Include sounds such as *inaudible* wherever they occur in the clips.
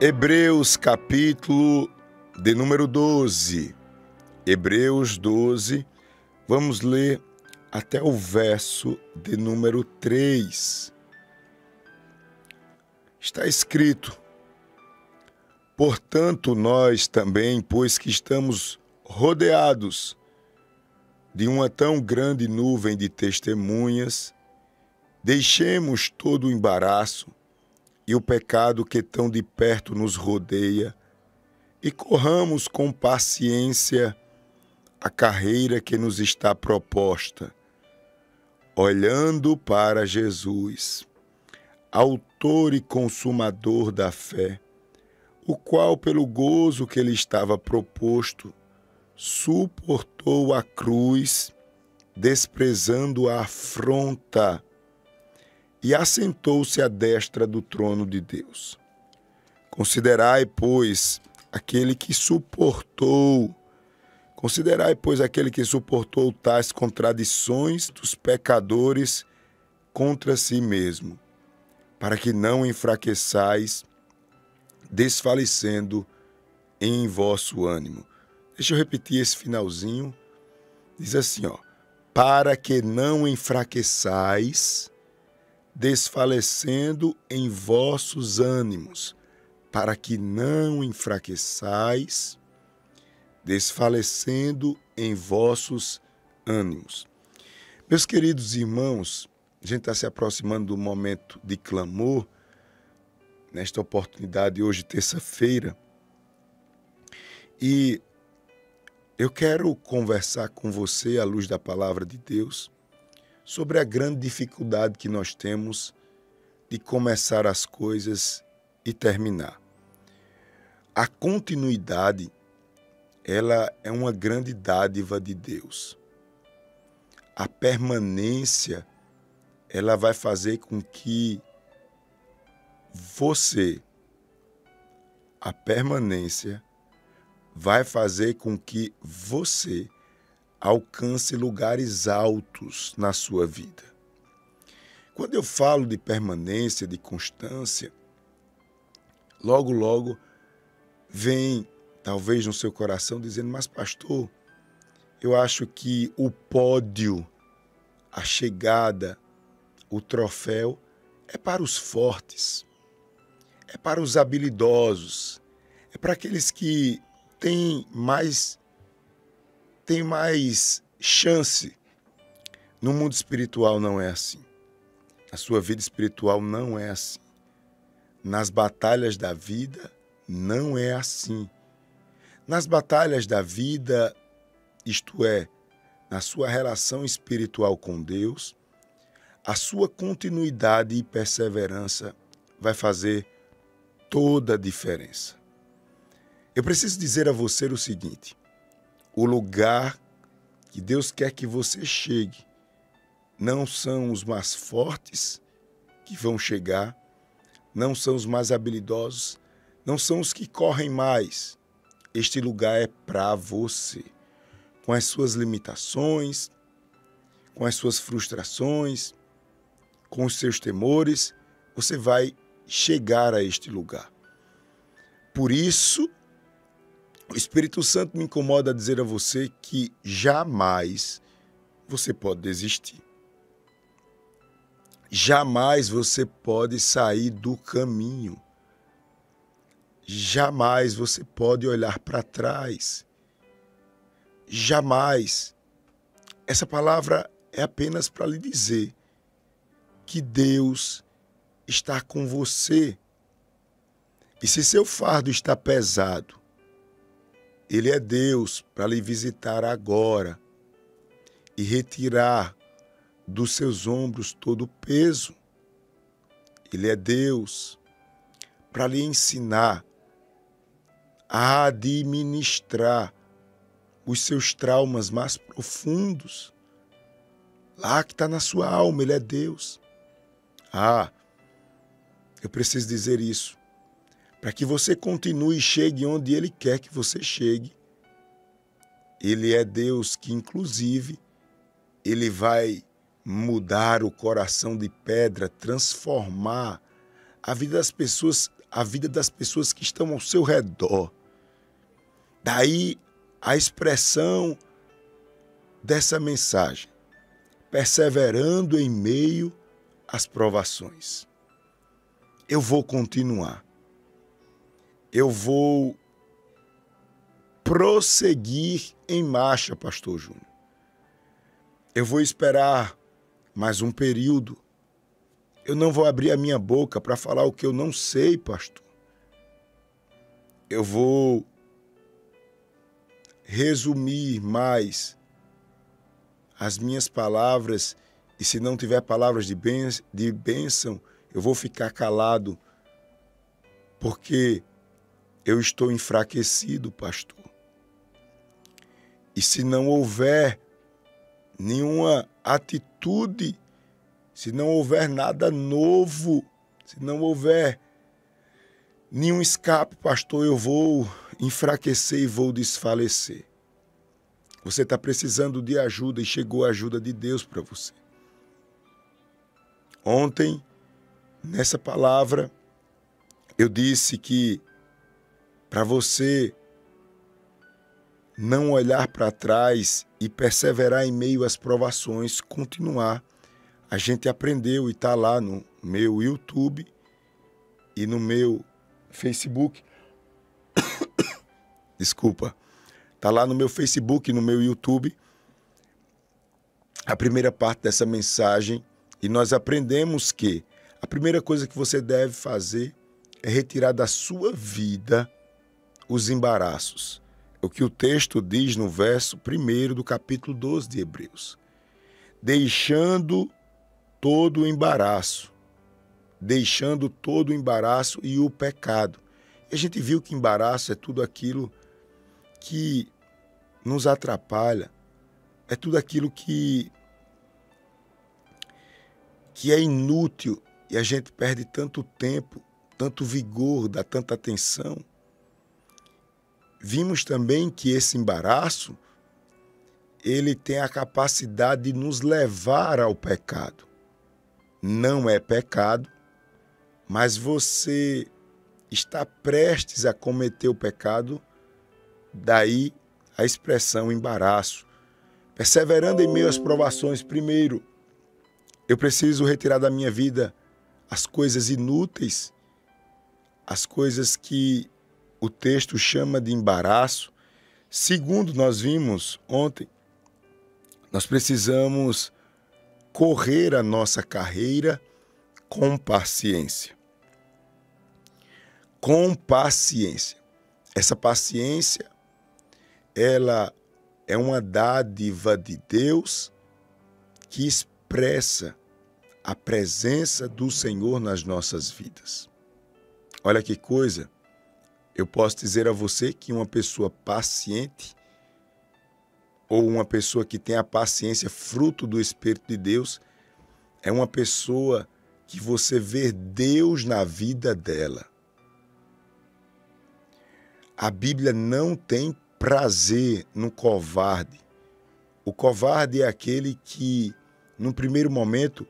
Hebreus capítulo de número 12. Hebreus 12, vamos ler até o verso de número 3. Está escrito: Portanto, nós também, pois que estamos rodeados de uma tão grande nuvem de testemunhas, deixemos todo o embaraço e o pecado que tão de perto nos rodeia e corramos com paciência a carreira que nos está proposta, olhando para Jesus, Autor e Consumador da fé, o qual, pelo gozo que lhe estava proposto, suportou a cruz, desprezando a afronta, e assentou-se à destra do trono de Deus. Considerai, pois, aquele que suportou Considerai, pois, aquele que suportou tais contradições dos pecadores contra si mesmo, para que não enfraqueçais, desfalecendo em vosso ânimo. Deixa eu repetir esse finalzinho. Diz assim, ó: para que não enfraqueçais, desfalecendo em vossos ânimos, para que não enfraqueçais, desfalecendo em vossos ânimos. Meus queridos irmãos, a gente está se aproximando do momento de clamor, nesta oportunidade, hoje, terça-feira, e eu quero conversar com você, à luz da palavra de Deus, sobre a grande dificuldade que nós temos de começar as coisas e terminar. A continuidade ela é uma grande dádiva de Deus. A permanência, ela vai fazer com que você, a permanência, vai fazer com que você alcance lugares altos na sua vida. Quando eu falo de permanência, de constância, logo, logo vem talvez no seu coração, dizendo: Mas, pastor, eu acho que o pódio, a chegada, o troféu é para os fortes, é para os habilidosos, é para aqueles que têm mais, têm mais chance. No mundo espiritual não é assim. A sua vida espiritual não é assim. Nas batalhas da vida não é assim. Nas batalhas da vida, isto é, na sua relação espiritual com Deus, a sua continuidade e perseverança vai fazer toda a diferença. Eu preciso dizer a você o seguinte: o lugar que Deus quer que você chegue. Não são os mais fortes que vão chegar, não são os mais habilidosos, não são os que correm mais, este lugar é para você, com as suas limitações, com as suas frustrações, com os seus temores, você vai chegar a este lugar. Por isso, o Espírito Santo me incomoda a dizer a você que jamais você pode desistir. Jamais você pode sair do caminho jamais você pode olhar para trás. Jamais. Essa palavra é apenas para lhe dizer que Deus está com você. E se seu fardo está pesado, Ele é Deus para lhe visitar agora e retirar dos seus ombros todo o peso. Ele é Deus para lhe ensinar a administrar os seus traumas mais profundos. Lá que está na sua alma, Ele é Deus. Ah, eu preciso dizer isso. Para que você continue e chegue onde Ele quer que você chegue. Ele é Deus que, inclusive, Ele vai mudar o coração de pedra, transformar a vida das pessoas a vida das pessoas que estão ao seu redor. Daí a expressão dessa mensagem, perseverando em meio às provações. Eu vou continuar. Eu vou prosseguir em marcha, pastor Júnior. Eu vou esperar mais um período. Eu não vou abrir a minha boca para falar o que eu não sei, pastor. Eu vou resumir mais as minhas palavras e se não tiver palavras de, bênção, eu vou ficar calado, porque eu estou enfraquecido, pastor. E se não houver nenhuma atitude, se não houver nada novo, se não houver nenhum escape, pastor, eu vou enfraquecer e vou desfalecer. Você está precisando de ajuda e chegou a ajuda de Deus para você. Ontem, nessa palavra, eu disse que para você não olhar para trás e perseverar em meio às provações, continuar. A gente aprendeu e está lá no meu YouTube e no meu Facebook. *coughs* Desculpa. Está lá no meu Facebook e no meu YouTube a primeira parte dessa mensagem e nós aprendemos que a primeira coisa que você deve fazer é retirar da sua vida os embaraços o que o texto diz no verso 1 do capítulo 12 de Hebreus. Deixando todo o embaraço, deixando todo o embaraço e o pecado. E a gente viu que embaraço é tudo aquilo que nos atrapalha, é tudo aquilo que que é inútil e a gente perde tanto tempo, tanto vigor, dá tanta atenção vimos também que esse embaraço ele tem a capacidade de nos levar ao pecado. Não é pecado, mas você está prestes a cometer o pecado, daí a expressão embaraço. Perseverando em meio às provações, primeiro, eu preciso retirar da minha vida as coisas inúteis, as coisas que o texto chama de embaraço. Segundo, nós vimos ontem, nós precisamos correr a nossa carreira com paciência. Com paciência. Essa paciência, ela é uma dádiva de Deus que expressa a presença do Senhor nas nossas vidas. Olha que coisa eu posso dizer a você que uma pessoa paciente ou uma pessoa que tem a paciência fruto do Espírito de Deus é uma pessoa que você vê Deus na vida dela. A Bíblia não tem prazer no covarde. O covarde é aquele que, num primeiro momento,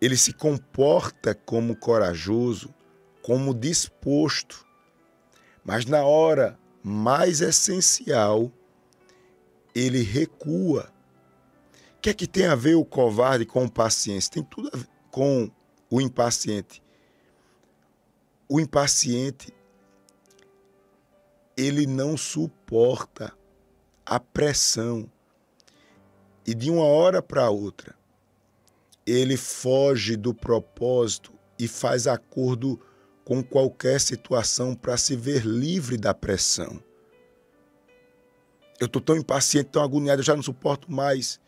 ele se comporta como corajoso, como disposto mas na hora mais essencial, ele recua. O que é que tem a ver o covarde com o paciente? Tem tudo a ver com o impaciente. O impaciente, ele não suporta a pressão. E de uma hora para outra, ele foge do propósito e faz acordo com qualquer situação para se ver livre da pressão. Eu estou tão impaciente, tão agoniado, eu já não suporto mais.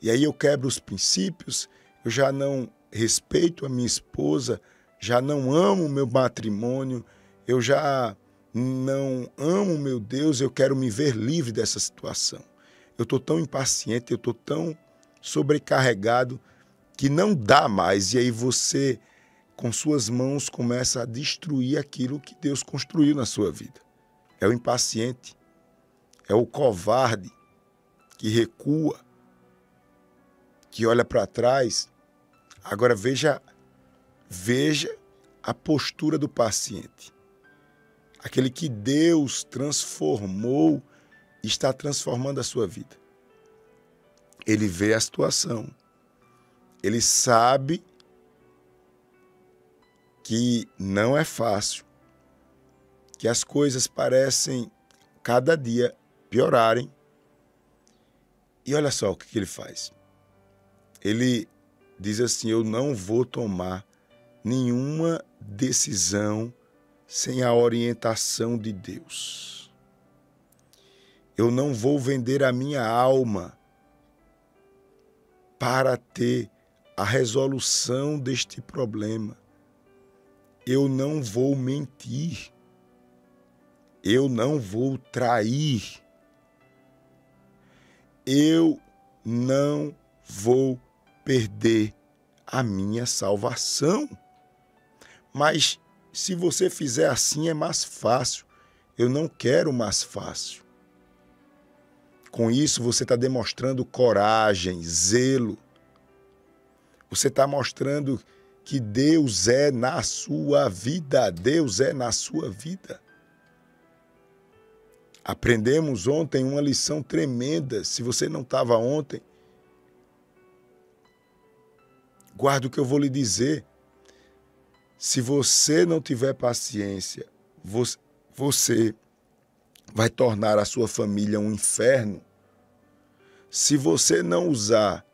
E aí eu quebro os princípios, eu já não respeito a minha esposa, já não amo o meu matrimônio, eu já não amo meu Deus, eu quero me ver livre dessa situação. Eu estou tão impaciente, eu estou tão sobrecarregado que não dá mais. E aí você com suas mãos começa a destruir aquilo que Deus construiu na sua vida. É o impaciente, é o covarde que recua, que olha para trás. Agora veja, veja a postura do paciente. Aquele que Deus transformou está transformando a sua vida. Ele vê a situação. Ele sabe que não é fácil, que as coisas parecem cada dia piorarem. E olha só o que ele faz. Ele diz assim: Eu não vou tomar nenhuma decisão sem a orientação de Deus. Eu não vou vender a minha alma para ter a resolução deste problema eu não vou mentir, eu não vou trair, eu não vou perder a minha salvação. Mas se você fizer assim é mais fácil. Eu não quero mais fácil. Com isso, você está demonstrando coragem, zelo. Você está mostrando que Deus é na sua vida. Deus é na sua vida. Aprendemos ontem uma lição tremenda. Se você não estava ontem, guarde o que eu vou lhe dizer. Se você não tiver paciência, você vai tornar a sua família um inferno. Se você não usar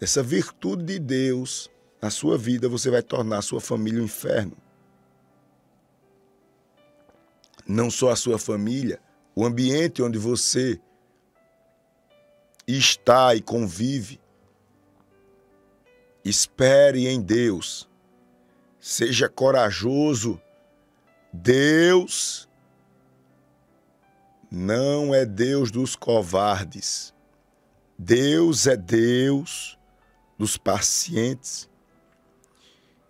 essa virtude de Deus na sua vida, você vai tornar a sua família um inferno. Não só a sua família, o ambiente onde você está e convive. Espere em Deus. Seja corajoso. Deus não é Deus dos covardes. Deus é Deus dos pacientes.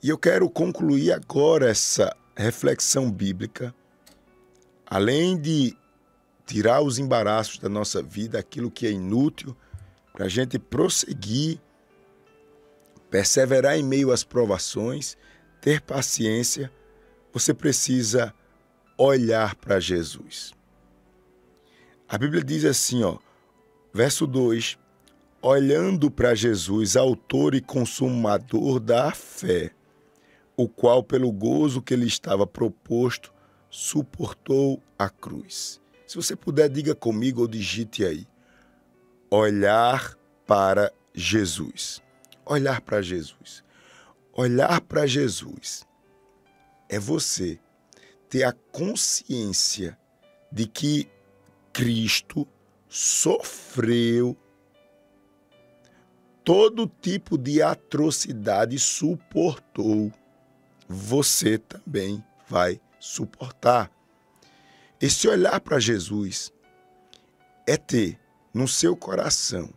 E eu quero concluir agora essa reflexão bíblica, além de tirar os embaraços da nossa vida, aquilo que é inútil, para a gente prosseguir, perseverar em meio às provações, ter paciência, você precisa olhar para Jesus. A Bíblia diz assim, ó, verso 2: olhando para Jesus, autor e consumador da fé o qual, pelo gozo que lhe estava proposto, suportou a cruz. Se você puder, diga comigo ou digite aí. Olhar para Jesus. Olhar para Jesus. Olhar para Jesus é você ter a consciência de que Cristo sofreu todo tipo de atrocidade, suportou você também vai suportar. Esse olhar para Jesus é ter no seu coração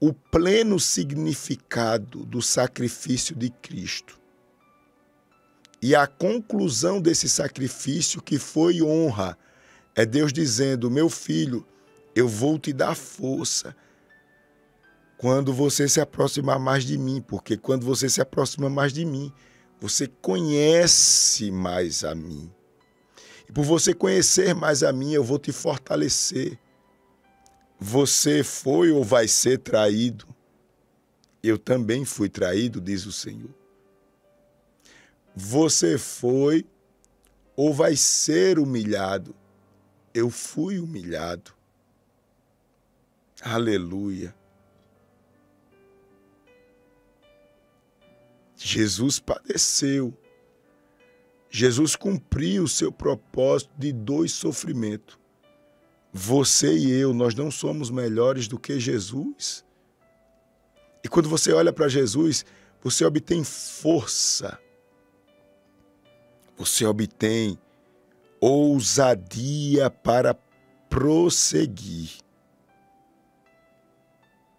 o pleno significado do sacrifício de Cristo. E a conclusão desse sacrifício, que foi honra, é Deus dizendo: Meu filho, eu vou te dar força quando você se aproximar mais de mim, porque quando você se aproxima mais de mim, você conhece mais a mim. E por você conhecer mais a mim, eu vou te fortalecer. Você foi ou vai ser traído. Eu também fui traído, diz o Senhor. Você foi ou vai ser humilhado. Eu fui humilhado. Aleluia. Jesus padeceu. Jesus cumpriu o seu propósito de dois sofrimentos. Você e eu, nós não somos melhores do que Jesus. E quando você olha para Jesus, você obtém força. Você obtém ousadia para prosseguir.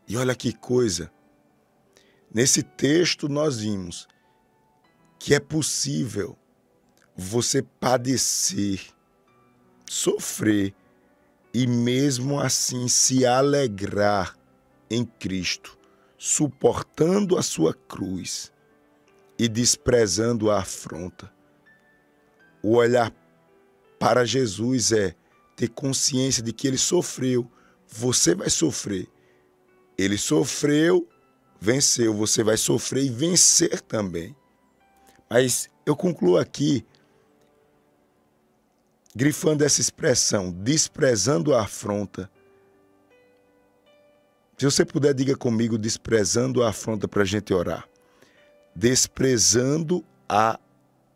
E olha que coisa. Nesse texto, nós vimos que é possível você padecer, sofrer e mesmo assim se alegrar em Cristo, suportando a sua cruz e desprezando a afronta. O olhar para Jesus é ter consciência de que ele sofreu. Você vai sofrer. Ele sofreu, venceu. Você vai sofrer e vencer também. Mas eu concluo aqui grifando essa expressão, desprezando a afronta. Se você puder, diga comigo, desprezando a afronta para a gente orar. Desprezando a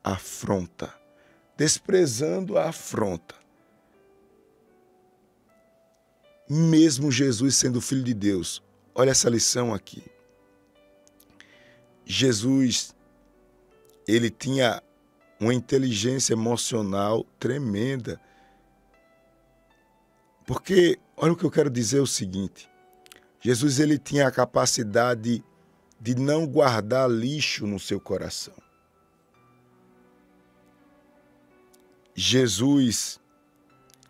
afronta. Desprezando a afronta. Mesmo Jesus sendo filho de Deus, olha essa lição aqui. Jesus, ele tinha uma inteligência emocional tremenda. Porque, olha o que eu quero dizer é o seguinte: Jesus ele tinha a capacidade de não guardar lixo no seu coração. Jesus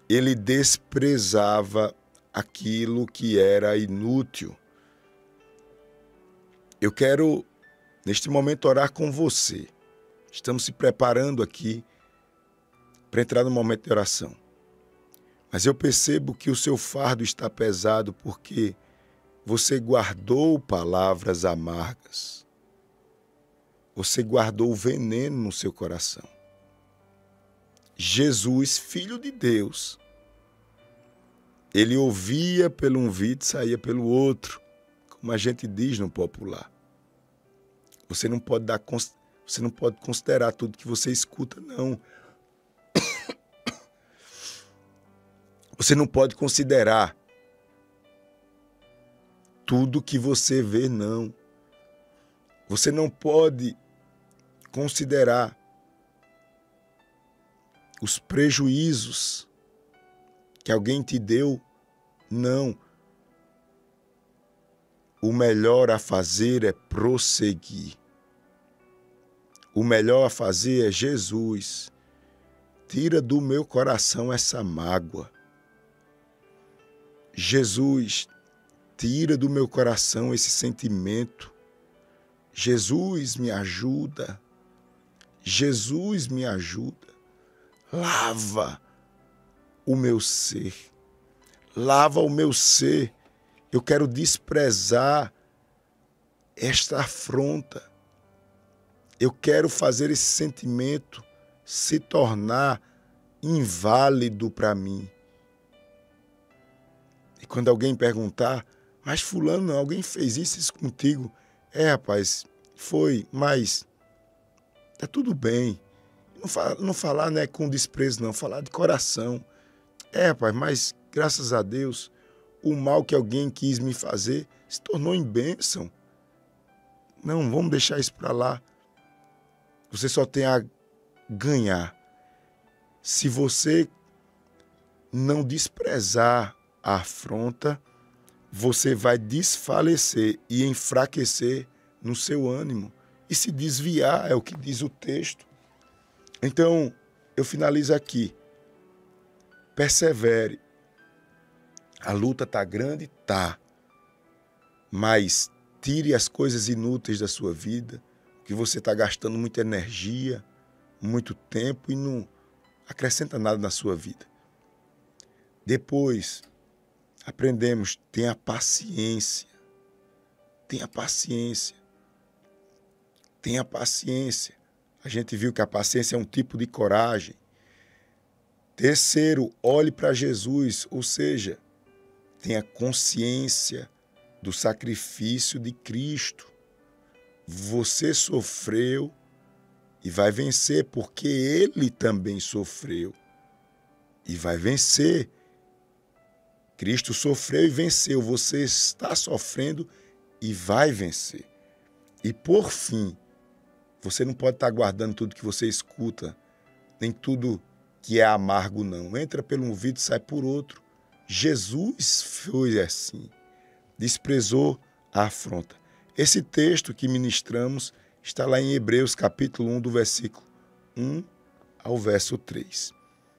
ele desprezava aquilo que era inútil. Eu quero neste momento orar com você. Estamos se preparando aqui para entrar no momento de oração. Mas eu percebo que o seu fardo está pesado porque você guardou palavras amargas. Você guardou veneno no seu coração. Jesus, filho de Deus, ele ouvia pelo um ouvido e saía pelo outro, como a gente diz no popular. Você não pode dar você não pode considerar tudo que você escuta, não. *coughs* Você não pode considerar tudo que você vê, não. Você não pode considerar os prejuízos que alguém te deu, não. O melhor a fazer é prosseguir. O melhor a fazer é Jesus. Tira do meu coração essa mágoa. Jesus, tira do meu coração esse sentimento. Jesus, me ajuda. Jesus, me ajuda. Lava o meu ser. Lava o meu ser. Eu quero desprezar esta afronta eu quero fazer esse sentimento se tornar inválido para mim. E quando alguém perguntar, mas fulano, alguém fez isso, isso contigo? É, rapaz, foi, mas tá tudo bem. Não, fala, não falar né, com desprezo, não, falar de coração. É, rapaz, mas graças a Deus, o mal que alguém quis me fazer se tornou em bênção. Não, vamos deixar isso para lá. Você só tem a ganhar se você não desprezar a afronta, você vai desfalecer e enfraquecer no seu ânimo e se desviar, é o que diz o texto. Então, eu finalizo aqui. Persevere. A luta tá grande, tá. Mas tire as coisas inúteis da sua vida que você está gastando muita energia, muito tempo e não acrescenta nada na sua vida. Depois, aprendemos, tenha paciência. Tenha paciência. Tenha paciência. A gente viu que a paciência é um tipo de coragem. Terceiro, olhe para Jesus, ou seja, tenha consciência do sacrifício de Cristo. Você sofreu e vai vencer, porque ele também sofreu e vai vencer. Cristo sofreu e venceu. Você está sofrendo e vai vencer. E por fim, você não pode estar guardando tudo que você escuta, nem tudo que é amargo, não. Entra pelo um ouvido e sai por outro. Jesus foi assim. Desprezou a afronta. Esse texto que ministramos está lá em Hebreus capítulo 1, do versículo 1 ao verso 3.